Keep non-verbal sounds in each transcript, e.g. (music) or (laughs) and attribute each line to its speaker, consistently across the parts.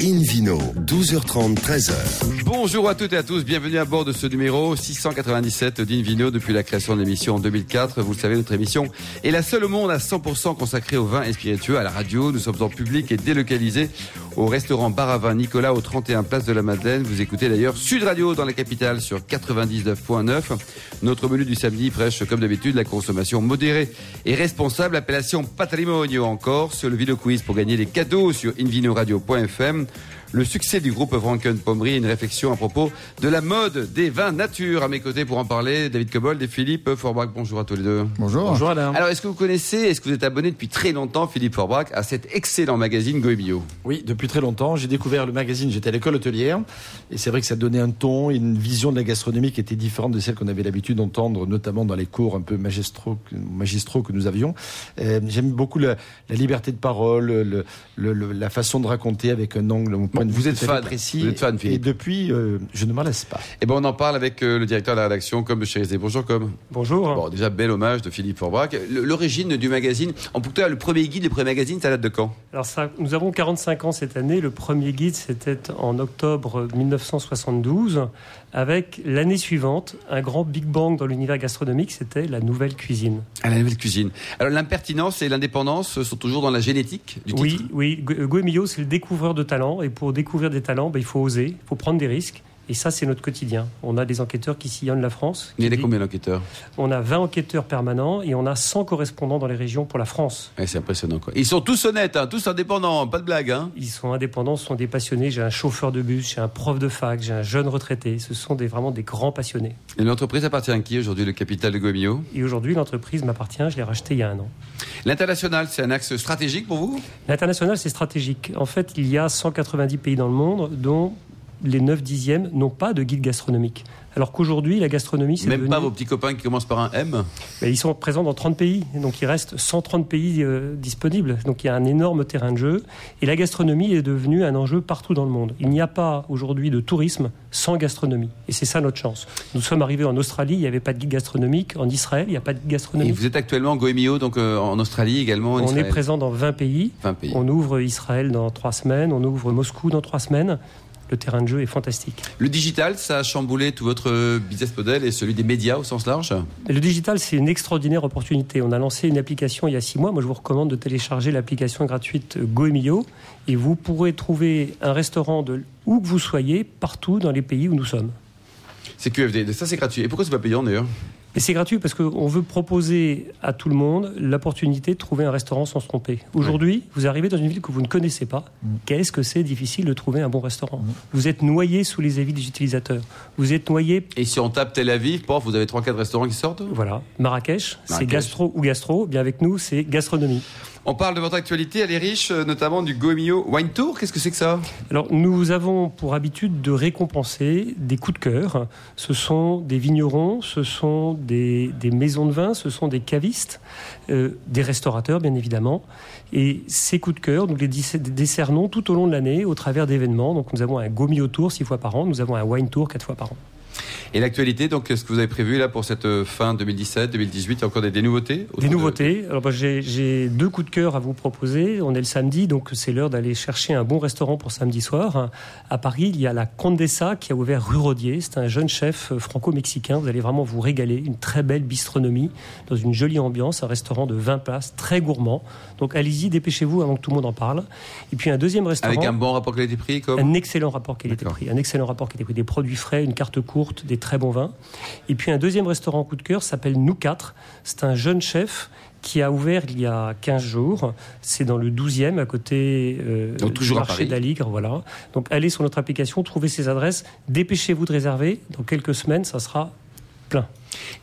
Speaker 1: Invino, 12h30, 13h.
Speaker 2: Bonjour à toutes et à tous, bienvenue à bord de ce numéro 697 d'Invino depuis la création de l'émission en 2004. Vous le savez, notre émission est la seule au monde à 100% consacrée au vin et spiritueux. À la radio, nous sommes en public et délocalisés au restaurant Bar à Vin Nicolas au 31 Place de la Madeleine. Vous écoutez d'ailleurs Sud Radio dans la capitale sur 99.9. Notre menu du samedi prêche comme d'habitude la consommation modérée et responsable. Appellation Patrimonio encore sur le vidéo quiz pour gagner des cadeaux sur invinoradio.fm le succès du groupe Franken Pommery, une réflexion à propos de la mode des vins nature. À mes côtés pour en parler, David Cobold et Philippe Forbach. Bonjour à tous les deux.
Speaker 3: Bonjour.
Speaker 4: Bonjour Alain.
Speaker 2: Alors, est-ce que vous connaissez, est-ce que vous êtes abonné depuis très longtemps, Philippe Forbach, à cet excellent magazine Goemio
Speaker 4: Oui, depuis très longtemps. J'ai découvert le magazine, j'étais à l'école hôtelière. Et c'est vrai que ça donnait un ton et une vision de la gastronomie qui était différente de celle qu'on avait l'habitude d'entendre, notamment dans les cours un peu magistraux, magistraux que nous avions. Euh, J'aime beaucoup la, la, liberté de parole, le, le, le, la façon de raconter avec un angle,
Speaker 2: vous
Speaker 4: vue
Speaker 2: êtes fan,
Speaker 4: précis.
Speaker 2: Vous êtes fan, Philippe.
Speaker 4: Et depuis, euh, je ne m'en laisse pas.
Speaker 2: Eh ben, on en parle avec euh, le directeur de la rédaction, comme Chérizé. Bonjour, comme.
Speaker 5: Bonjour.
Speaker 2: Bon, déjà, bel hommage de Philippe Forbach. L'origine du magazine, en tout cas, le premier guide, le premier magazine, ça date de quand?
Speaker 5: Alors, ça, nous avons 45 ans cette année. Le premier guide, c'était en octobre 1972, avec l'année suivante, un grand Big Bang dans l'univers gastronomique, c'était la nouvelle cuisine.
Speaker 2: Ah, la nouvelle cuisine. Alors, l'impertinence et l'indépendance sont toujours dans la génétique du
Speaker 5: oui,
Speaker 2: titre
Speaker 5: Oui, Goemio, c'est le découvreur de talents. Et pour découvrir des talents, ben, il faut oser, il faut prendre des risques. Et ça, c'est notre quotidien. On a des enquêteurs qui sillonnent la France.
Speaker 2: Il y en a
Speaker 5: dit-
Speaker 2: combien d'enquêteurs
Speaker 5: On a 20 enquêteurs permanents et on a 100 correspondants dans les régions pour la France.
Speaker 2: Ouais, C'est impressionnant. Quoi. Ils sont tous honnêtes, hein, tous indépendants, pas de blague. Hein.
Speaker 5: Ils sont indépendants, ce sont des passionnés. J'ai un chauffeur de bus, j'ai un prof de fac, j'ai un jeune retraité. Ce sont des, vraiment des grands passionnés.
Speaker 2: Et l'entreprise appartient à qui aujourd'hui, le capital de Goemio?
Speaker 5: Et aujourd'hui, l'entreprise m'appartient. Je l'ai rachetée il y a un an.
Speaker 2: L'international, c'est un axe stratégique pour vous?
Speaker 5: L'international, c'est stratégique. En fait, il y a 190 pays dans le monde, dont les 9 dixièmes n'ont pas de guide gastronomique. Alors qu'aujourd'hui, la gastronomie, c'est
Speaker 2: Même
Speaker 5: devenu-
Speaker 2: pas vos petits copains qui commencent par un M
Speaker 5: Mais ils sont présents dans 30 pays, donc il reste 130 pays euh, disponibles. Donc il y a un énorme terrain de jeu. Et la gastronomie est devenue un enjeu partout dans le monde. Il n'y a pas aujourd'hui de tourisme sans gastronomie. Et c'est ça notre chance. Nous sommes arrivés en Australie, il n'y avait pas de guide gastronomique. En Israël, il n'y a pas de guide
Speaker 2: Et
Speaker 5: gastronomique.
Speaker 2: vous êtes actuellement Goemio, donc euh, en Australie également. en
Speaker 5: On est présent dans 20 pays.
Speaker 2: 20 pays.
Speaker 5: On ouvre Israël dans 3 semaines, on ouvre Moscou dans 3 semaines. Le terrain de jeu est fantastique.
Speaker 2: Le digital, ça a chamboulé tout votre business model et celui des médias au sens large
Speaker 5: Le digital, c'est une extraordinaire opportunité. On a lancé une application il y a six mois. Moi, je vous recommande de télécharger l'application gratuite Goemio et vous pourrez trouver un restaurant de où que vous soyez, partout dans les pays où nous sommes.
Speaker 2: C'est QFD, ça c'est gratuit. Et pourquoi c'est pas payant d'ailleurs?
Speaker 5: Et c'est gratuit parce qu'on veut proposer à tout le monde l'opportunité de trouver un restaurant sans se tromper. Aujourd'hui, vous arrivez dans une ville que vous ne connaissez pas. Qu'est-ce que c'est difficile de trouver un bon restaurant Vous êtes noyé sous les avis des utilisateurs. Vous êtes noyé
Speaker 2: Et si on tape Tel Aviv, pof, vous avez 3-4 restaurants qui sortent?
Speaker 5: Voilà, Marrakech, c'est gastro ou gastro. Bien avec nous, c'est gastronomie.
Speaker 2: On parle de votre actualité, elle est riche, euh, notamment du Goemio Wine Tour. Qu'est-ce que c'est que ça?
Speaker 5: Alors, nous avons pour habitude de récompenser des coups de cœur. Ce sont des vignerons, ce sont des, maisons de vin, ce sont des cavistes, euh, des restaurateurs, bien évidemment. Et ces coups de cœur, nous les décernons tout au long de l'année au travers d'événements. Donc, nous avons un Gomio Tour six fois par an, nous avons un Wine Tour quatre fois par an.
Speaker 2: Et l'actualité, donc, qu'est-ce que vous avez prévu là pour cette euh, fin 2017, 2018 Il y a encore des, des nouveautés
Speaker 5: Des
Speaker 2: de-
Speaker 5: nouveautés. Alors, bah, j'ai- deux coups de cœur à vous proposer. On est le samedi, donc c'est l'heure d'aller chercher un bon restaurant pour samedi soir. À Paris, il y a la Condessa qui a ouvert rue Rodier. C'est un jeune chef euh, franco-mexicain. Vous allez vraiment vous régaler. Une très belle bistronomie dans une jolie ambiance. Un restaurant de 20 places, très gourmand. Donc allez-y, dépêchez-vous avant que tout le monde en parle. Et puis un deuxième restaurant.
Speaker 2: Avec un bon rapport qualité-prix comme
Speaker 5: Un excellent rapport qualité-prix. Un excellent rapport qualité-prix. Des produits frais, une carte courte, des très bons vins. Et puis un deuxième restaurant coup de cœur s'appelle Nous 4. C'est un jeune chef qui a ouvert il y a 15 jours. C'est dans le 12e, à côté euh,
Speaker 2: Donc toujours
Speaker 5: du marché d'Aligre. Voilà. Donc allez sur notre application, trouvez ces adresses, dépêchez-vous de réserver. Dans quelques semaines, ça sera plein.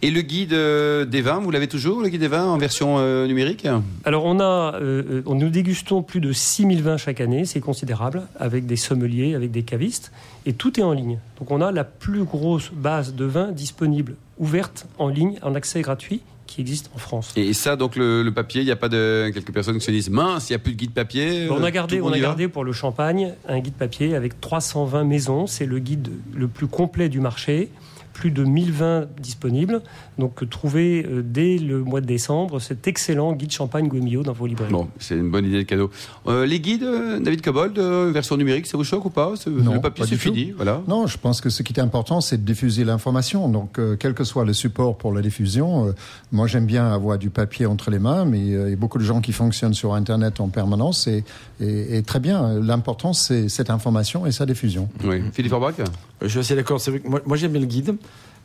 Speaker 2: Et le guide euh, des vins, vous l'avez toujours, le guide des vins en version euh, numérique?
Speaker 5: Alors on a, euh, euh, on- nous dégustons plus de 6000 vins chaque année, c'est considérable, avec des sommeliers, avec des cavistes, et tout est en ligne. Donc on a la plus grosse base de vins disponible, ouverte en ligne, en accès gratuit, qui existe en France.
Speaker 2: Et ça, donc le, le papier, il n'y a pas de quelques personnes qui se disent mince, il n'y a plus de guide papier.
Speaker 5: on a gardé, on a gardé pour le champagne un guide papier avec 320 maisons. C'est le guide le plus complet du marché. Plus de 1000 vins disponibles. Donc trouvez euh, dès le mois de décembre cet excellent guide champagne Guemio dans vos librairies.
Speaker 2: Bon, c'est une bonne idée de cadeau. Euh, les guides, euh, David Cobold, version numérique, ça vous choque ou pas?
Speaker 3: Non,
Speaker 2: Le papier, c'est fini. Voilà.
Speaker 3: Non, je pense que ce qui est important, c'est de diffuser l'information. Donc, quel que soit le support pour la diffusion, moi j'aime bien avoir du papier entre les mains, mais il y a beaucoup de gens qui fonctionnent sur Internet en permanence et, et, très bien. L'important, c'est cette information et sa diffusion.
Speaker 2: Oui. Philippe Orbach?
Speaker 4: Je suis assez d'accord. Moi, moi j'aime bien le guide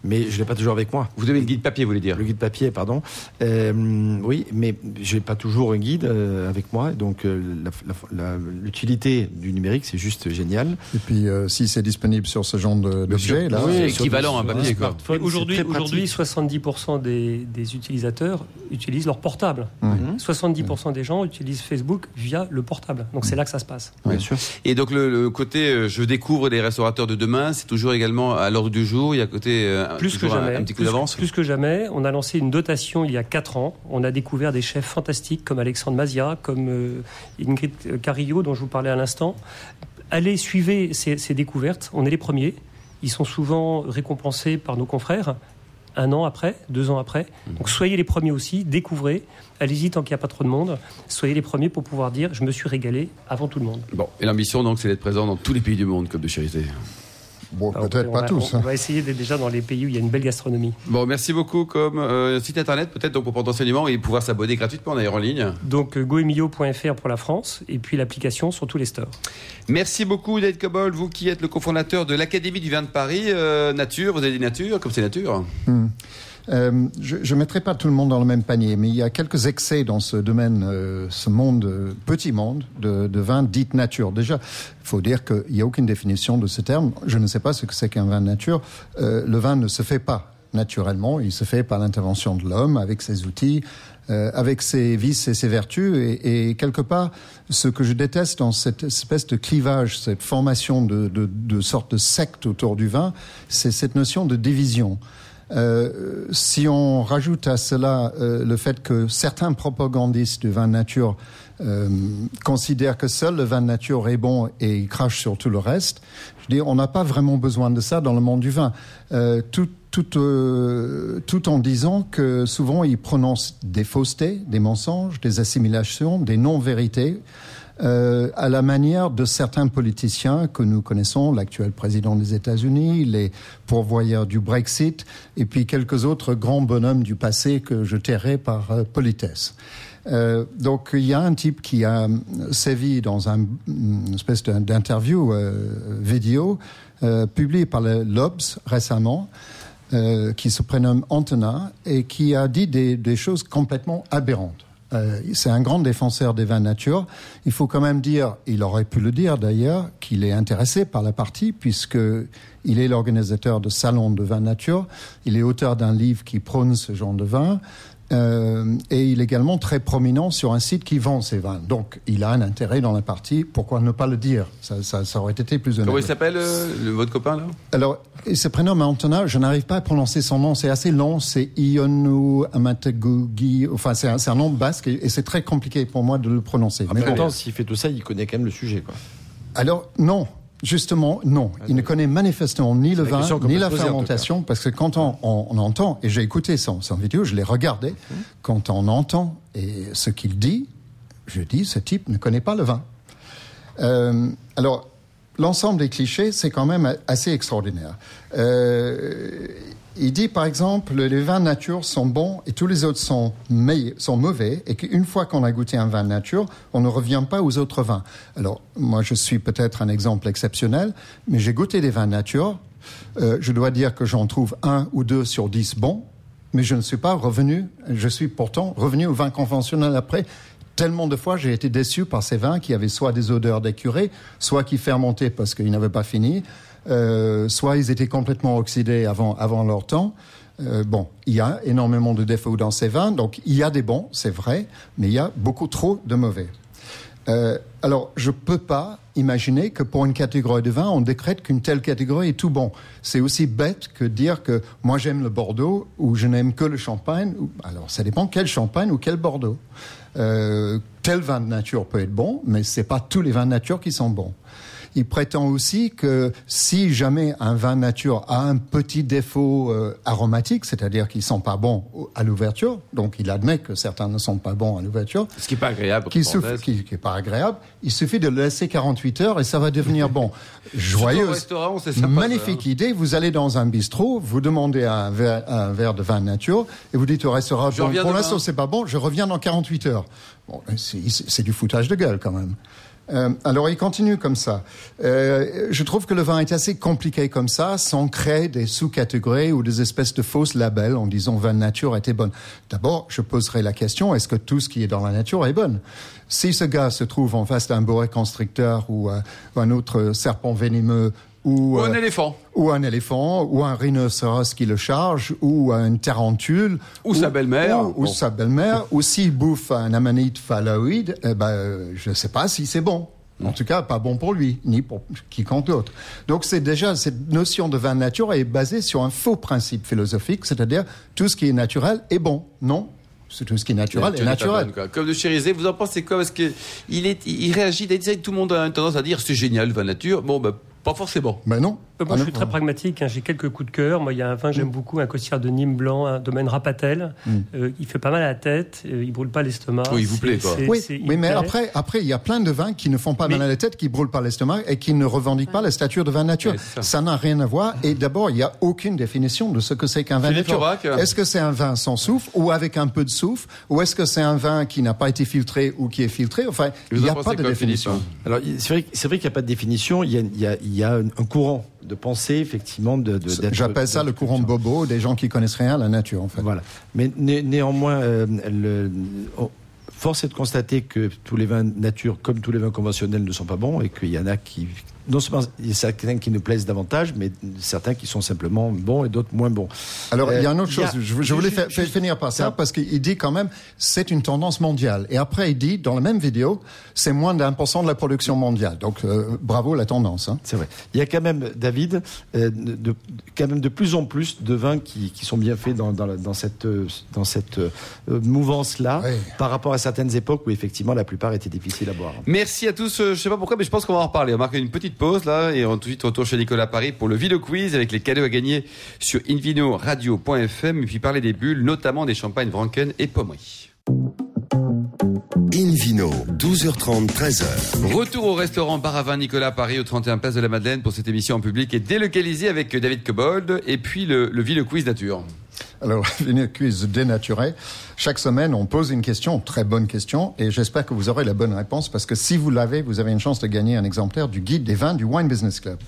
Speaker 4: mais je l'ai pas toujours avec moi.
Speaker 2: Vous avez le guide papier, vous voulez dire
Speaker 4: Le guide papier, pardon. Euh, oui, mais je n'ai pas toujours un guide euh, avec moi, donc euh, l'utilité du numérique, c'est juste génial.
Speaker 3: Et puis, si c'est disponible sur ce genre d'objet,
Speaker 2: là, oui, équivalent à un papier.
Speaker 5: Aujourd'hui, aujourd'hui, 70% des, des, utilisateurs utilisent leur portable. 70% mmh. des gens utilisent Facebook via le portable. Donc c'est là que ça se passe.
Speaker 2: Bien sûr. Et donc le, côté, je découvre des restaurateurs de demain, c'est toujours également à l'ordre du jour. Il y a côté
Speaker 5: plus que jamais. plus, que jamais. On a lancé une dotation il y a 4 ans. On a découvert des chefs fantastiques comme Alexandre Mazia, comme euh, Ingrid Carillo, dont je vous parlais à l'instant. Allez, suivez ces, ces découvertes. On est les premiers. Ils sont souvent récompensés par nos confrères un an après, deux ans après. Mmh. Donc soyez les premiers aussi, découvrez, allez-y tant qu'il n'y a pas trop de monde, soyez les premiers pour pouvoir dire je me suis régalé avant tout le monde.
Speaker 2: Bon, et l'ambition donc c'est d'être présent dans tous les pays du monde comme de charité.
Speaker 3: Bon, peut-être pas tous.
Speaker 5: On, hein. va essayer d'être déjà dans les pays où il y a une belle gastronomie.
Speaker 2: Bon, merci beaucoup. Comme euh, site internet, peut-être donc pour prendre enseignement et pouvoir s'abonner gratuitement d'ailleurs en ligne.
Speaker 5: Donc euh, goemio.fr pour la France et puis l'application sur tous les stores.
Speaker 2: Merci beaucoup, David Cobol, vous qui êtes le cofondateur de l'Académie du vin de Paris. Euh, nature, vous avez dit nature, comme c'est nature.
Speaker 3: Hmm. Euh, je mettrai pas tout le monde dans le même panier, mais il y a quelques excès dans ce domaine, euh, ce monde, euh, petit monde de, de vin dit nature. Déjà, il faut dire qu'il n'y a aucune définition de ce terme. Je ne sais pas ce que c'est qu'un vin de nature. le vin ne se fait pas naturellement, il se fait par l'intervention de l'homme avec ses outils, avec ses vices et ses vertus. Et, quelque part, ce que je déteste dans cette espèce de clivage, cette formation de, de, de sorte de secte autour du vin, c'est cette notion de division. Euh, si on rajoute à cela euh, le fait que certains propagandistes du vin nature euh, considèrent que seul le vin nature est bon et crachent sur tout le reste, je dis, on n'a pas vraiment besoin de ça dans le monde du vin. tout, tout, tout en disant que souvent ils prononcent des faussetés, des mensonges, des assimilations, des non-vérités. Euh, à la manière de certains politiciens que nous connaissons, l'actuel président des États-Unis, les pourvoyeurs du Brexit, et puis quelques autres grands bonhommes du passé que je tairai par euh, politesse. Euh, donc il y a un type qui a sévi dans un, une espèce d'interview vidéo publié par le Lobs récemment, qui se prénomme Antona et qui a dit des, des choses complètement aberrantes. Euh, c'est un grand défenseur des vins nature. Il faut quand même dire, il aurait pu le dire d'ailleurs, qu'il est intéressé par la partie puisque il est l'organisateur de salons de vins nature. Il est auteur d'un livre qui prône ce genre de vin. Euh, et il est également très prominent sur un site qui vend ses vins. Donc, il a un intérêt dans la partie. Pourquoi ne pas le dire? Ça, ça, ça, aurait été plus honnête.
Speaker 2: Comment il s'appelle, euh, votre copain, là?
Speaker 3: Alors, il se prénomme Antona. Je n'arrive pas à prononcer son nom. C'est assez long. C'est Ionu Amategugi. Enfin, c'est un, un, nom basque et, c'est très compliqué pour moi de le prononcer.
Speaker 4: Ah, mais pourtant, s'il fait tout ça, il connaît quand même le sujet, quoi.
Speaker 3: Alors, non. Justement, non. Il ne connaît manifestement ni le vin, ni la fermentation, parce que quand on, on, entend, et j'ai écouté son, son, vidéo, je l'ai regardé, mmh. quand on entend et ce qu'il dit, je dis, ce type ne connaît pas le vin. Euh, alors, l'ensemble des clichés, c'est quand même assez extraordinaire. Euh, il dit par exemple les vins nature sont bons et tous les autres sont, mauvais et qu'une fois qu'on a goûté un vin nature, on ne revient pas aux autres vins. Alors moi je suis peut-être un exemple exceptionnel, mais j'ai goûté des vins nature. Euh, je dois dire que j'en trouve un ou deux sur dix bons, mais je ne suis pas revenu. Je suis pourtant revenu au vin conventionnel après. Tellement de fois j'ai été déçu par ces vins qui avaient soit des odeurs d'écureuil, soit qui fermentaient parce qu'ils n'avaient pas fini. Euh, soit ils étaient complètement oxydés avant, avant leur temps. Euh, bon, il y a énormément de défauts dans ces vins, donc il y a des bons, c'est vrai, mais il y a beaucoup trop de mauvais. Euh, alors, je ne peux pas imaginer que pour une catégorie de vin, on décrète qu'une telle catégorie est tout bon. C'est aussi bête que dire que moi j'aime le Bordeaux ou je n'aime que le Champagne. Alors, ça dépend quel Champagne ou quel Bordeaux. Tel vin de nature peut être bon, mais ce n'est pas tous les vins de nature qui sont bons. Il prétend aussi que si jamais un vin nature a un petit défaut euh, aromatique, c'est-à-dire qu'ils sont pas bons à l'ouverture, donc il admet que certains ne sont pas bons à l'ouverture,
Speaker 2: Ce qui n'est pas agréable.
Speaker 3: qui, qui, qui est pas agréable, il suffit de le laisser 48 heures et ça va devenir bon. (laughs) Joyeuse.
Speaker 2: restaurant, c'est sympa,
Speaker 3: Magnifique idée. Vous allez dans un bistrot, vous demandez un verre, un verre de vin nature et vous dites au restaurant, bon, pour l'instant c'est pas bon, je reviens dans 48 heures. Bon, c'est du foutage de gueule quand même. Euh, alors il continue comme ça. Euh, je trouve que le vin est assez compliqué comme ça, sans créer des sous-catégories ou des espèces de fausses labels en disant vin nature était bonne. D'abord, je poserai la question est-ce que tout ce qui est dans la nature est bonne Si ce gars se trouve en face d'un boa constricteur ou euh, un autre serpent venimeux ou,
Speaker 2: Ou un
Speaker 3: euh,
Speaker 2: éléphant.
Speaker 3: ou un éléphant, ou un rhinocéros qui le charge, ou une tarentule,
Speaker 2: Ou sa belle-mère.
Speaker 3: ou, sa belle-mère, ou s'il bouffe un amanite phalloïde, eh ben, euh, je ne sais pas si c'est bon. En tout cas, pas bon pour lui, ni pour quiconque d'autre. Donc, c'est déjà cette notion de vin nature est basée sur un faux principe philosophique, c'est-à-dire tout ce qui est naturel est bon. Non, c'est tout ce qui est naturel
Speaker 2: Tu
Speaker 3: est naturel.
Speaker 2: bonne. Comme de Chérizé, vous en pensez quoi? Parce que il réagit. il dit, Tout le monde a tendance à dire c'est génial le vin nature. Bon, bah, pas forcément.
Speaker 3: Mais non.
Speaker 5: Euh, Moi,
Speaker 3: Ah
Speaker 5: je
Speaker 3: non.
Speaker 5: suis très pragmatique. hein, J'ai quelques coups de cœur. Moi, il y a un vin que j'aime beaucoup, un costière de Nîmes blanc, un domaine Rapatel. Euh, il fait pas mal à la tête. euh, il brûle pas l'estomac.
Speaker 2: Oui, il vous plaît, quoi.
Speaker 3: Oui, mais après, après, il y a plein de vins qui ne font pas
Speaker 5: Mais-
Speaker 3: mal à la tête, qui brûlent pas l'estomac et qui ne revendiquent pas la stature de vin nature.
Speaker 2: Ouais, ça.
Speaker 3: n'a rien à voir. Et d'abord, il n'y a aucune définition de ce que c'est qu'un vin nature.
Speaker 2: Aubrac.
Speaker 3: Est-ce que c'est un vin sans soufre ou avec un peu de soufre? Ou est-ce que c'est un vin qui n'a pas été filtré ou qui est filtré? Enfin, il n'y
Speaker 2: en
Speaker 3: a pas de définition.
Speaker 4: Alors, c'est vrai, qu'il n'y a pas de définition. Il y a, il y a- il y a un courant de pensée, effectivement, de.
Speaker 3: J'appelle ça le courant bobo des gens qui connaissent rien à la nature, en fait.
Speaker 4: Voilà. Mais né- néanmoins, euh, le- force est de constater que tous les vins nature, comme tous les vins conventionnels, ne sont pas bons et qu'il y en a qui. Non seulement il y a certains qui nous plaisent davantage, mais certains qui sont simplement bons et d'autres moins bons.
Speaker 3: Alors, il y a
Speaker 4: Euh,
Speaker 3: une autre
Speaker 4: a-
Speaker 3: chose. Je, je voulais
Speaker 4: juste-
Speaker 3: finir par ça
Speaker 4: ça-
Speaker 3: parce qu'il dit quand même c'est une tendance mondiale. Et après, il dit dans la même vidéo c'est moins d'un pour cent de la production mondiale. Donc, euh, bravo la tendance. Hein.
Speaker 4: C'est vrai. Il y a quand même, David, euh, de, quand même de plus en plus de vins qui, qui sont bien faits dans, dans, la- dans cette, euh, dans cette euh, mouvance-là,
Speaker 3: Oui.
Speaker 4: par rapport à certaines époques où effectivement la plupart étaient difficiles à boire.
Speaker 2: Merci à tous. euh, Je sais pas pourquoi, mais je pense qu'on va en reparler. On va marquer une petite pause là et on tout de suite retour chez Nicolas Paris pour le Vino Quiz avec les cadeaux à gagner sur invinoradio.fm et puis parler des bulles, notamment des champagnes Franken et Pommery.
Speaker 1: Invino, 12h30, 13h.
Speaker 2: Retour au restaurant Bar à vin Nicolas Paris au 31 Place de la Madeleine pour cette émission en public et délocalisée avec David Cobold et puis le, le Quiz nature.
Speaker 3: Alors, (laughs) venir quiz dénaturé. Chaque semaine, on pose une question, très bonne question, et j'espère que vous aurez la bonne réponse parce que si vous l'avez, vous avez une chance de gagner un exemplaire du guide des vins du Wine Business Club.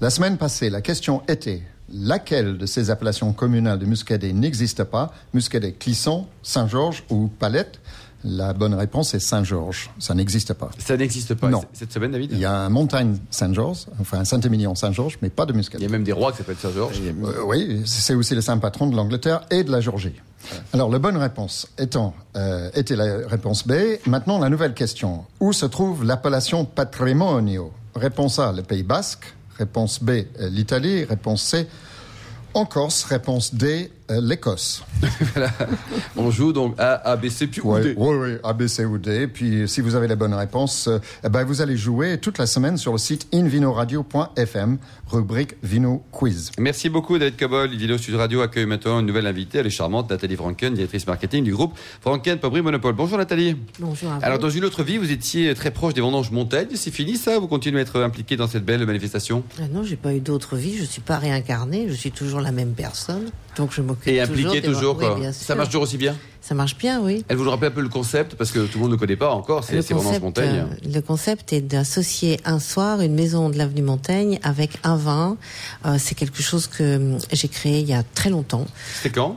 Speaker 3: La semaine passée, la question était laquelle de ces appellations communales de muscadet n'existe pas? Muscadet Clisson, Saint-Georges ou Palette? La bonne réponse est Saint-Georges. Ça n'existe pas.
Speaker 2: Ça n'existe pas
Speaker 3: Non.
Speaker 2: cette semaine, David
Speaker 3: Il y a un montagne Saint-Georges, enfin un Saint-Émilion Saint-Georges, mais pas de
Speaker 2: Il y a même des rois qui s'appellent Saint-Georges.
Speaker 3: Euh, oui, c'est aussi le saint patron de l'Angleterre et de la Géorgie. Alors, la bonne réponse étant, euh, était la réponse B. Maintenant, la nouvelle question. Où se trouve l'appellation patrimonio? Réponse A, le Pays Basque. Réponse B, euh, l'Italie. Réponse C, en Corse. Réponse D, euh, l'Écosse. (laughs)
Speaker 2: On joue donc A, A, B, C, puis ou
Speaker 3: Oui,
Speaker 2: D.
Speaker 3: oui, oui, A, B, C ou D. Puis, si vous avez la bonne réponse, euh, eh ben, vous allez jouer toute la semaine sur le site invinoradio.fm, rubrique Vino Quiz.
Speaker 2: Merci beaucoup David Cobol. Vino Sud Radio accueille maintenant une nouvelle invitée. Elle est charmante, Nathalie Franken, directrice marketing du groupe Franken Pommery Monopole. Bonjour Nathalie.
Speaker 6: Bonjour à vous.
Speaker 2: Alors dans une autre vie, vous étiez très proche des vendanges montagnes. C'est fini ça Vous continuez à être impliqué dans cette belle manifestation?
Speaker 6: Ah non, j'ai pas eu d'autre vie, je suis pas réincarnée, je suis toujours la même personne. Donc je m'occupe
Speaker 2: Et
Speaker 6: toujours des-
Speaker 2: toujours
Speaker 6: Oui,
Speaker 2: quoi.
Speaker 6: bien
Speaker 2: Ça marche toujours aussi bien
Speaker 6: Ça marche bien, oui.
Speaker 2: Elle vous rappelle un peu le concept parce que tout le monde ne connaît pas encore. C'est
Speaker 6: concept,
Speaker 2: montagnes.
Speaker 6: euh, le concept est d'associer un soir une maison de l'avenue Montaigne avec un vin. Euh, c'est quelque chose que hum, j'ai créé il y a très longtemps.
Speaker 2: C'était quand?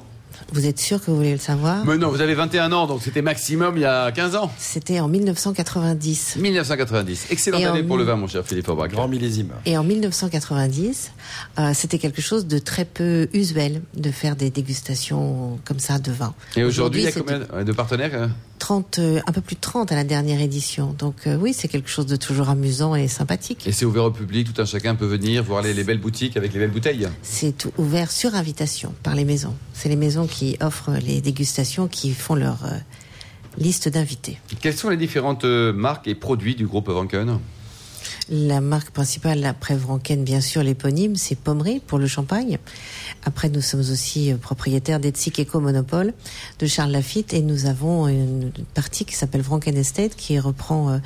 Speaker 6: Vous êtes sûr que vous voulez le savoir
Speaker 2: Mais non, vous avez 21 ans, donc c'était maximum il y a 15 ans.
Speaker 6: C'était en 1990.
Speaker 2: 1990. Excellente
Speaker 6: Et en
Speaker 2: année pour le vin, mon cher Philippe Aubrac.
Speaker 4: Grand millésime.
Speaker 6: Et en 1990, euh, c'était quelque chose de très peu usuel de faire des dégustations comme ça de vin.
Speaker 2: Et aujourd'hui, il y a combien de partenaires hein?
Speaker 6: 30, euh, un peu plus de 30 à la dernière édition. Donc euh, oui, c'est quelque chose de toujours amusant et sympathique.
Speaker 2: Et c'est ouvert au public, tout un chacun peut venir voir les, les belles boutiques avec les belles bouteilles.
Speaker 6: C'est tout ouvert sur invitation par les maisons. C'est les maisons qui offrent les dégustations, qui font leur euh, liste d'invités.
Speaker 2: Quelles sont les différentes marques et produits du groupe Vanken
Speaker 6: La marque principale après Vranken, bien sûr, l'éponyme, c'est Pommery pour le champagne. Après, nous sommes aussi euh, propriétaires d'Etsik Eco Monopole de Charles Lafitte et nous avons une partie qui s'appelle Vranken Estate qui reprend euh,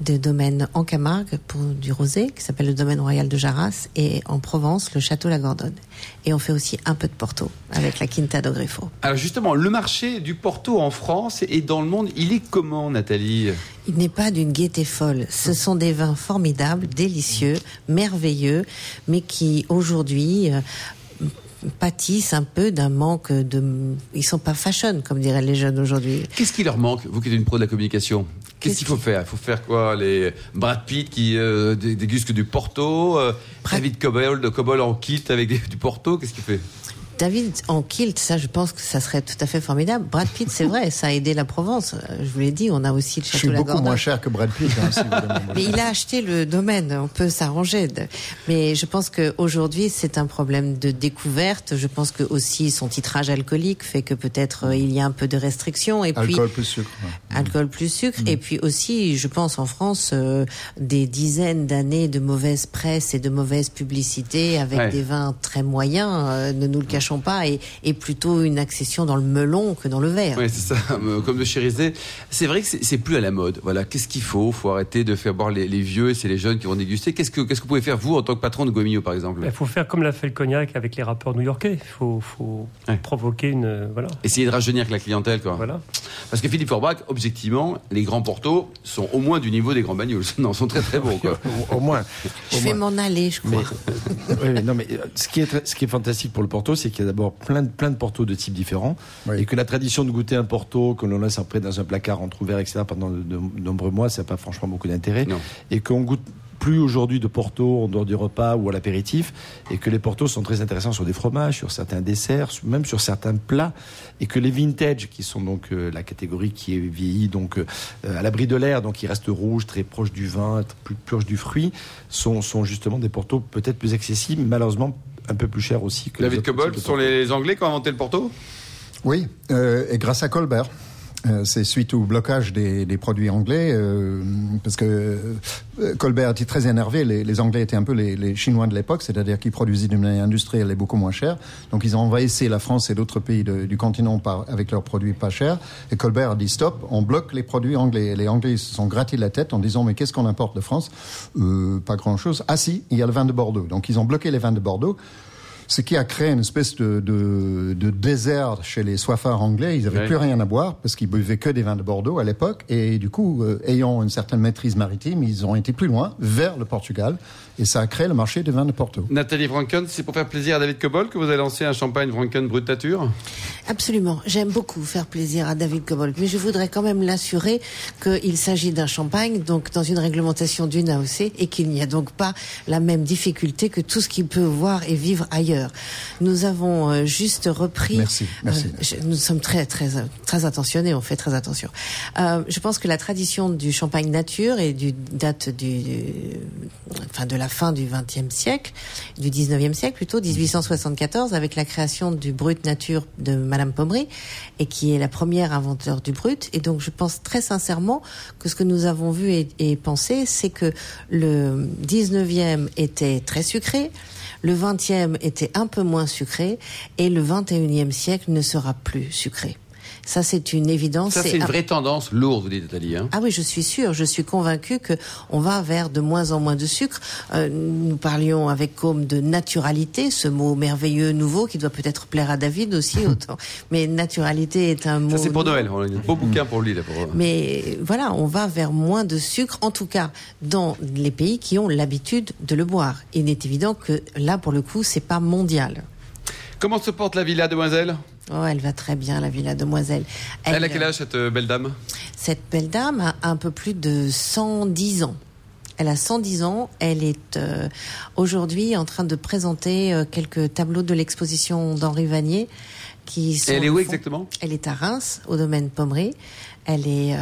Speaker 6: des domaines en Camargue pour du rosé qui s'appelle le domaine royal de Jarras et en Provence le château La Gordonne. Et on fait aussi un peu de Porto avec la Quinta do Grifo.
Speaker 2: Alors justement, le marché du Porto en France et dans le monde, il est comment, Nathalie?
Speaker 6: Il n'est pas d'une gaieté folle. Ce sont des vins formidables, délicieux, merveilleux, mais qui aujourd'hui euh, pâtissent un peu d'un manque de. Ils sont pas fashion, comme diraient les jeunes aujourd'hui.
Speaker 2: Qu'est-ce qui leur manque, vous qui êtes une pro de la communication? Qu'est-ce qu'il faut faire? Il faut faire quoi? Les Brad Pitt qui euh, dé- dégustent que du Porto, euh, David Cobol, de Cobol en kit avec des- du Porto, qu'est-ce qu'il fait?
Speaker 6: David en kilt, ça, je pense que ça serait tout à fait formidable. Brad Pitt, c'est vrai, ça a aidé la Provence. Euh, Je vous l'ai dit, on a aussi le
Speaker 3: Je
Speaker 6: château
Speaker 3: suis
Speaker 6: La
Speaker 3: beaucoup moins cher que Brad Pitt. hein, si vous. (laughs)
Speaker 6: Mais il a acheté le domaine, on peut s'arranger. Mais je pense qu'aujourd'hui, c'est un problème de découverte. Je pense que aussi son titrage alcoolique fait que peut-être euh, il y a un peu de restrictions. Et puis,
Speaker 3: Alcool plus sucre. ouais.
Speaker 6: alcool plus sucre.
Speaker 2: Mm.
Speaker 6: Et puis aussi, je pense en France, euh, des dizaines d'années de mauvaise presse et de mauvaise publicité avec
Speaker 2: Ouais.
Speaker 6: des vins très moyens, euh, ne nous le cachons pas, et, et plutôt une accession dans le melon que dans le verre.
Speaker 2: Oui, c'est ça, (laughs) euh, comme de Chérizé. C'est vrai que c'est plus à la mode. Voilà, qu'est-ce qu'il faut? Faut arrêter de faire boire les, les vieux et c'est les jeunes qui vont déguster. Qu'est-ce que, qu'est-ce que vous pouvez faire, vous, en tant que patron de Gomio, par exemple?
Speaker 5: Il faut faire comme l'a fait le cognac avec les rappeurs new-yorkais. Il faut, faut
Speaker 2: Ouais.
Speaker 5: provoquer une. euh, Voilà.
Speaker 2: Essayer de rajeunir avec la clientèle, quoi.
Speaker 5: voilà.
Speaker 2: Parce que Philippe Forbach, objectivement, les grands portos sont au moins du niveau des grands bagnoles. (laughs) Non, sont très très bons, quoi. (laughs)
Speaker 4: Au, au moins.
Speaker 6: Je vais m'en aller, je
Speaker 4: Mais,
Speaker 6: crois.
Speaker 4: oui, mais non, mais euh, ce qui est, ce qui est fantastique pour le Porto, c'est qu'il y a d'abord plein de, plein de Portos de types différents.
Speaker 3: Oui.
Speaker 4: Et que la tradition de goûter un Porto que l'on laisse après dans un placard entrouvert, etc., pendant de, de nombreux mois, ça n'a pas franchement beaucoup d'intérêt. Et qu'on goûte plus aujourd'hui de Porto en dehors du repas ou à l'apéritif, et que les Portos sont très intéressants sur des fromages, sur certains desserts, même sur certains plats, et que les vintage, qui sont donc euh, la catégorie qui est vieillie donc euh, à l'abri de l'air, donc qui reste rouge, très proche du vin, plus proche du fruit, sont, sont justement des Portos peut-être plus accessibles, malheureusement un peu plus chers aussi que
Speaker 2: David ce sont les Anglais qui ont inventé le Porto?
Speaker 3: Oui, euh, et grâce à Colbert. Euh, c'est suite au blocage des, des produits anglais, euh, parce que euh, Colbert était très énervé. Les, les Anglais étaient un peu les, les Chinois de l'époque, c'est-à-dire qu'ils produisaient d'une manière industrielle et beaucoup moins chère. Donc ils ont envahi la France et d'autres pays de- du continent par, avec leurs produits pas chers. Et Colbert a dit stop, on bloque les produits anglais. Et les Anglais se sont grattés la tête en disant mais qu'est-ce qu'on importe de France? Euh, Pas grand-chose. Ah si, il y a le vin de Bordeaux. Donc ils ont bloqué les vins de Bordeaux. Ce qui a créé une espèce de, de, de désert chez les soifards anglais. Ils n'avaient plus rien à boire parce qu'ils buvaient que des vins de Bordeaux à l'époque. Et du coup, euh, ayant une certaine maîtrise maritime, ils ont été plus loin, vers le Portugal. Et ça a créé le marché des vins de Porto.
Speaker 2: Nathalie Franken, c'est pour faire plaisir à David Cobol que vous avez lancé un champagne Franken Brutature
Speaker 6: Absolument. J'aime beaucoup faire plaisir à David Cobol, mais je voudrais quand même l'assurer qu'il s'agit d'un champagne, donc dans une réglementation d'une AOC, et qu'il n'y a donc pas la même difficulté que tout ce qu'il peut voir et vivre ailleurs. Nous avons euh, juste repris.
Speaker 3: Merci, merci.
Speaker 6: Euh, nous sommes très très très attentionnés, on fait très attention. Euh, je pense que la tradition du champagne nature et du date du, du- enfin de la fin du XXe siècle, du XIXe siècle plutôt, 1874, avec la création du brut nature de Madame Pommery, et qui est la première inventeur du brut. Et donc je pense très sincèrement que ce que nous avons vu et, et pensé, c'est que le 19e était très sucré, le 20e était un peu moins sucré, et le 21e siècle ne sera plus sucré. Ça, c'est une évidence.
Speaker 2: Ça, c'est une
Speaker 6: un-
Speaker 2: vraie tendance lourde, vous dites, Nathalie. Hein
Speaker 6: ah oui, je suis sûre, je suis convaincue que on va vers de moins en moins de sucre. Euh, nous parlions avec Com de naturalité, ce mot merveilleux nouveau qui doit peut-être plaire à David aussi (laughs) autant. Mais naturalité est un mot.
Speaker 2: Ça, c'est pour. Noël. On a un beau bouquin pour lui, là. Pour...
Speaker 6: Mais voilà, on va vers moins de sucre, en tout cas dans les pays qui ont l'habitude de le boire. Il est évident que là, pour le coup, c'est pas mondial.
Speaker 2: Comment se porte la villa, demoiselle
Speaker 6: Oh, elle va très bien, la Villa Demoiselle.
Speaker 2: Elle a quel âge, cette euh, belle dame?
Speaker 6: Cette belle dame a un peu plus de 110 ans. Elle a 110 ans. Elle est euh, aujourd'hui en train de présenter euh, quelques tableaux de l'exposition d'Henri Vanier. Qui sont
Speaker 2: elle est où
Speaker 6: fond-
Speaker 2: exactement?
Speaker 6: Elle est à Reims, au domaine Pommery. Elle est euh,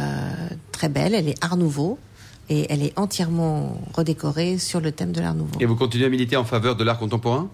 Speaker 6: très belle. Elle est Art Nouveau. Et elle est entièrement redécorée sur le thème de l'Art Nouveau.
Speaker 2: Et vous continuez à militer en faveur de l'art contemporain?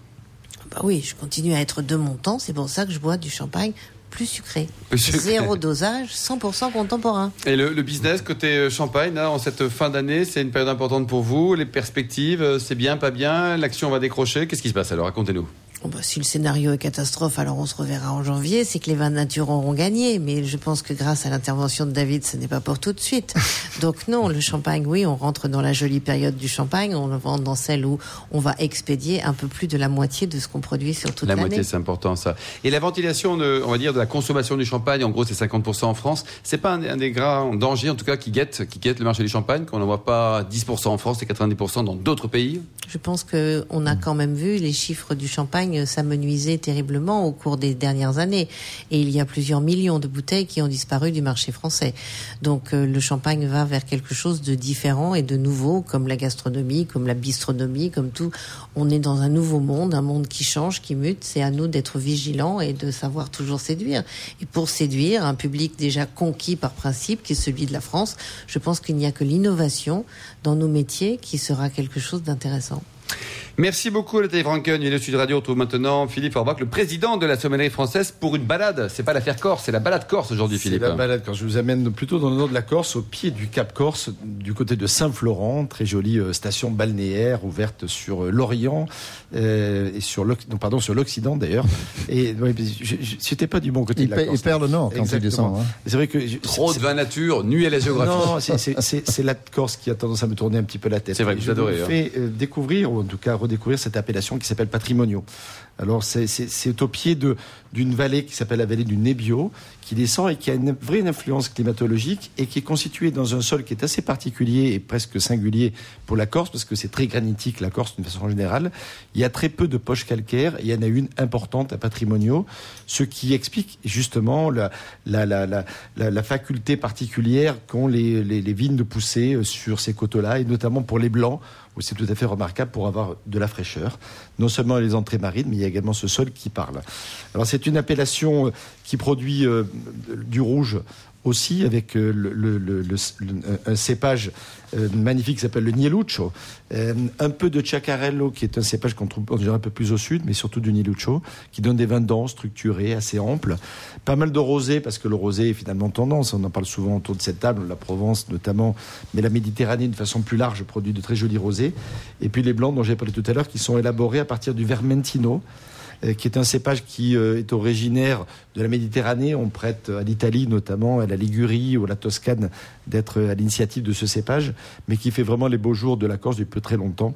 Speaker 6: Bah oui, je continue à être de mon temps. C'est pour ça que je bois du champagne plus sucré.
Speaker 2: Plus sucré.
Speaker 6: Zéro dosage, 100% contemporain.
Speaker 2: Et le, le business côté euh, champagne, là, en cette fin d'année, c'est une période importante pour vous. Les perspectives, euh, c'est bien, pas bien L'action va décrocher Qu'est-ce qui se passe alors? Racontez-nous.
Speaker 6: Bon, bah, si le scénario est catastrophe, alors on se reverra en janvier. C'est que les vins de nature auront gagné, mais je pense que grâce à l'intervention de David, ce n'est pas pour tout de suite. (laughs) Donc non, le champagne, oui, on rentre dans la jolie période du champagne. On le vend dans celle où on va expédier un peu plus de la moitié de ce qu'on produit sur toute
Speaker 2: La
Speaker 6: l'année.
Speaker 2: moitié, c'est important ça. Et la ventilation, de, on va dire, de la consommation du champagne, en gros, c'est 50% en France. C'est pas un, un des grands dangers, en tout cas, qui guette, qui guette le marché du champagne, qu'on n'en voit pas 10% en France et 90% dans d'autres pays?
Speaker 6: Je pense que on a quand même vu les chiffres du champagne s'amenuiser terriblement au cours des dernières années. Et il y a plusieurs millions de bouteilles qui ont disparu du marché français. Donc euh, le champagne va vers quelque chose de différent et de nouveau, comme la gastronomie, comme la bistronomie, comme tout. On est dans un nouveau monde, un monde qui change, qui mute. C'est à nous d'être vigilants et de savoir toujours séduire. Et pour séduire un public déjà conquis par principe, qui est celui de la France, je pense qu'il n'y a que l'innovation dans nos métiers qui sera quelque chose d'intéressant.
Speaker 2: Merci beaucoup, Nathalie Franken. Et le Sud Radio retrouve maintenant Philippe Orbach, le président de la sommellerie française, pour une balade. C'est pas l'affaire Corse, c'est la balade Corse aujourd'hui,
Speaker 4: C'est
Speaker 2: Philippe.
Speaker 4: la balade quand je vous amène plutôt dans le nord de la Corse, au pied du Cap Corse, du côté de Saint-Florent, très jolie euh, station balnéaire ouverte sur euh, l'Orient euh, et sur l'Oc- non, pardon sur l'Occident d'ailleurs. (laughs) Et ouais, c'était pas du bon côté
Speaker 3: Il,
Speaker 4: de la Corse.
Speaker 3: il perd le nord quand il
Speaker 4: Exactement.
Speaker 3: descend. hein.
Speaker 4: C'est vrai que je-
Speaker 2: Trop
Speaker 4: c'est-
Speaker 2: de vin nature, nuit à la géographie.
Speaker 4: non, c'est- c'est- c'est c'est la Corse qui a tendance à me tourner un petit peu la tête.
Speaker 2: C'est vrai que adorez,
Speaker 4: vous
Speaker 2: hein.
Speaker 4: fais euh, découvrir, ou en tout cas redécouvrir cette appellation qui s'appelle Patrimonio. Alors c'est au pied de d'une vallée qui s'appelle la vallée du Nebbio, qui descend et qui a une vraie influence climatologique et qui est constituée dans un sol qui est assez particulier et presque singulier pour la Corse, parce que c'est très granitique la Corse d'une façon générale. Il y a très peu de poches calcaires, il y en a une importante à Patrimonio, ce qui explique justement la, faculté particulière qu'ont les, les, les vignes de pousser euh, sur ces coteaux-là, et notamment pour les blancs, où c'est tout à fait remarquable pour avoir de la fraîcheur. Non seulement les entrées marines, mais il y a également ce sol qui parle. Alors c'est une appellation euh, qui produit euh, du rouge aussi avec euh, un cépage magnifique qui s'appelle le Nieluccio, Euh, un peu de Chacarello qui est un cépage qu'on trouve un peu plus au sud, mais surtout du Nieluccio, qui donne des vins denses, structurés, assez amples. Pas mal de rosé parce que le rosé est finalement tendance. On en parle souvent autour de cette table, la Provence notamment, mais la Méditerranée de façon plus large produit de très jolis rosés. Et puis les blancs dont j'ai parlé tout à l'heure qui sont élaborés à partir du Vermentino qui est un cépage qui euh, est originaire de la Méditerranée. On prête à l'Italie, notamment à la Ligurie ou à la Toscane, d'être à l'initiative de ce cépage, mais qui fait vraiment les beaux jours de la Corse depuis très longtemps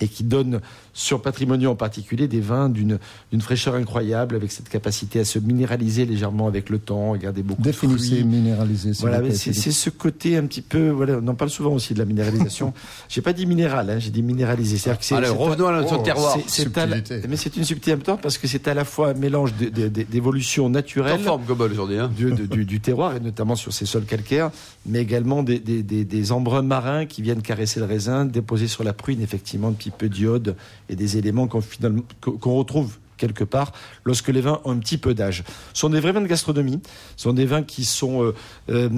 Speaker 4: et qui donne sur Patrimonio en particulier des vins d'une d'une fraîcheur incroyable avec cette capacité à se minéraliser légèrement avec le temps, à garder beaucoup de
Speaker 3: Définissez
Speaker 4: fruits.
Speaker 3: minéralisé. s'il
Speaker 4: Voilà, c'est ce côté un petit peu. Voilà, on en parle souvent aussi de la minéralisation. (laughs) j'ai pas dit minéral, hein, j'ai dit minéralisé. C'est-à-dire que c'est- c'est
Speaker 2: revenons à notre
Speaker 3: Oh,
Speaker 2: terroir.
Speaker 4: à la-
Speaker 3: Subtilité.
Speaker 4: mais c'est une subtilité importante parce que c'est à la fois un mélange de- de- de- d'évolution
Speaker 2: En
Speaker 4: naturelle
Speaker 2: forme, Gobol, aujourd'hui. Hein.
Speaker 4: du, de- du- du terroir et notamment sur ces sols calcaires, mais également des, des- des- des embruns marins qui viennent caresser le raisin, déposer sur la pruine effectivement un peu et des éléments qu'on retrouve quelque part lorsque les vins ont un petit peu d'âge. Ce sont des vrais vins de gastronomie, ce sont des vins qui sont euh, euh,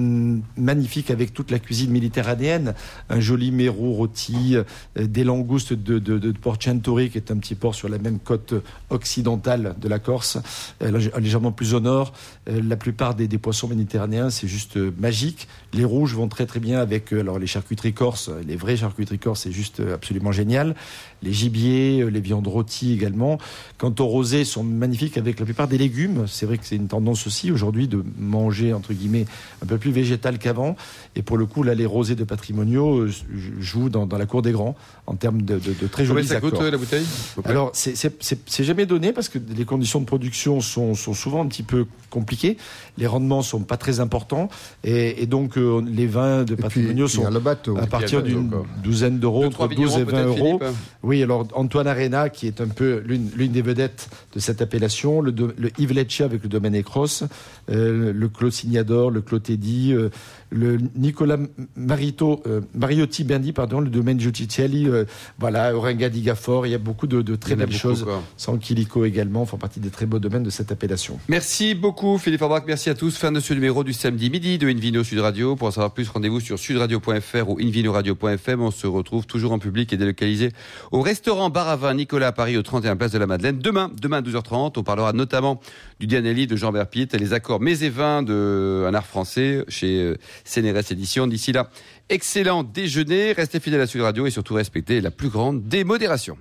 Speaker 4: magnifiques avec toute la cuisine méditerranéenne, un joli mérou rôti, euh, des langoustes de, de, de qui est un petit port sur la même côte occidentale de la Corse, lég- légèrement plus au nord. La plupart des, poissons méditerranéens, c'est juste magique. Les rouges vont très très bien avec alors les charcuteries corses, les vraies charcuteries corses, c'est juste absolument génial. Les gibiers, les viandes rôties également. Quant aux rosés, sont magnifiques avec la plupart des légumes. C'est vrai que c'est une tendance aussi aujourd'hui de manger entre guillemets un peu plus végétal qu'avant. Et pour le coup, là, les rosés de Patrimonio euh, jouent dans, dans la cour des grands en termes de, de- de très
Speaker 2: Combien
Speaker 4: jolis
Speaker 2: ça coûte
Speaker 4: accords.
Speaker 2: la bouteille
Speaker 4: Alors, c'est- jamais donné parce que les conditions de production sont, sont souvent un petit peu compliquées. Les rendements sont pas très importants et, et donc euh, les vins de
Speaker 3: Et puis,
Speaker 4: sont
Speaker 3: le bateau.
Speaker 4: à partir d'une douzaine d'euros, entre 12 et
Speaker 2: vignerons,
Speaker 4: 20
Speaker 2: peut-être,
Speaker 4: euros.
Speaker 2: Philippe
Speaker 4: Oui, alors Antoine Arena, qui est un peu l'une des vedettes de cette appellation, le, le Yves Lecce avec le domaine Ecros, euh, le Clos Signador, le Clos Teddy, euh, le Nicolas Marito, euh, Mariotti Bindi, pardon, le domaine Giuticelli, euh, voilà, Orenga di Gaffort, il y a beaucoup de, de très belles choses.
Speaker 2: quoi.
Speaker 4: Sanquilico également font partie des très beaux domaines de cette appellation.
Speaker 2: Merci beaucoup Philippe Orbach, merci à tous. Fin de ce numéro du samedi midi de Invino Sud Radio. Pour en savoir plus, rendez-vous sur sudradio.fr ou invinoradio.fm. On se retrouve toujours en public et délocalisé au restaurant Bar à Vin Nicolas à Paris au 31 Place de la Madeleine demain Demain, 12h30, on parlera notamment du livre de Jean Berpit, Les accords mais et vins de un art français chez euh, CNRS Éditions. D'ici là, excellent déjeuner, restez fidèles à Sud Radio et surtout respectez la plus grande démodération.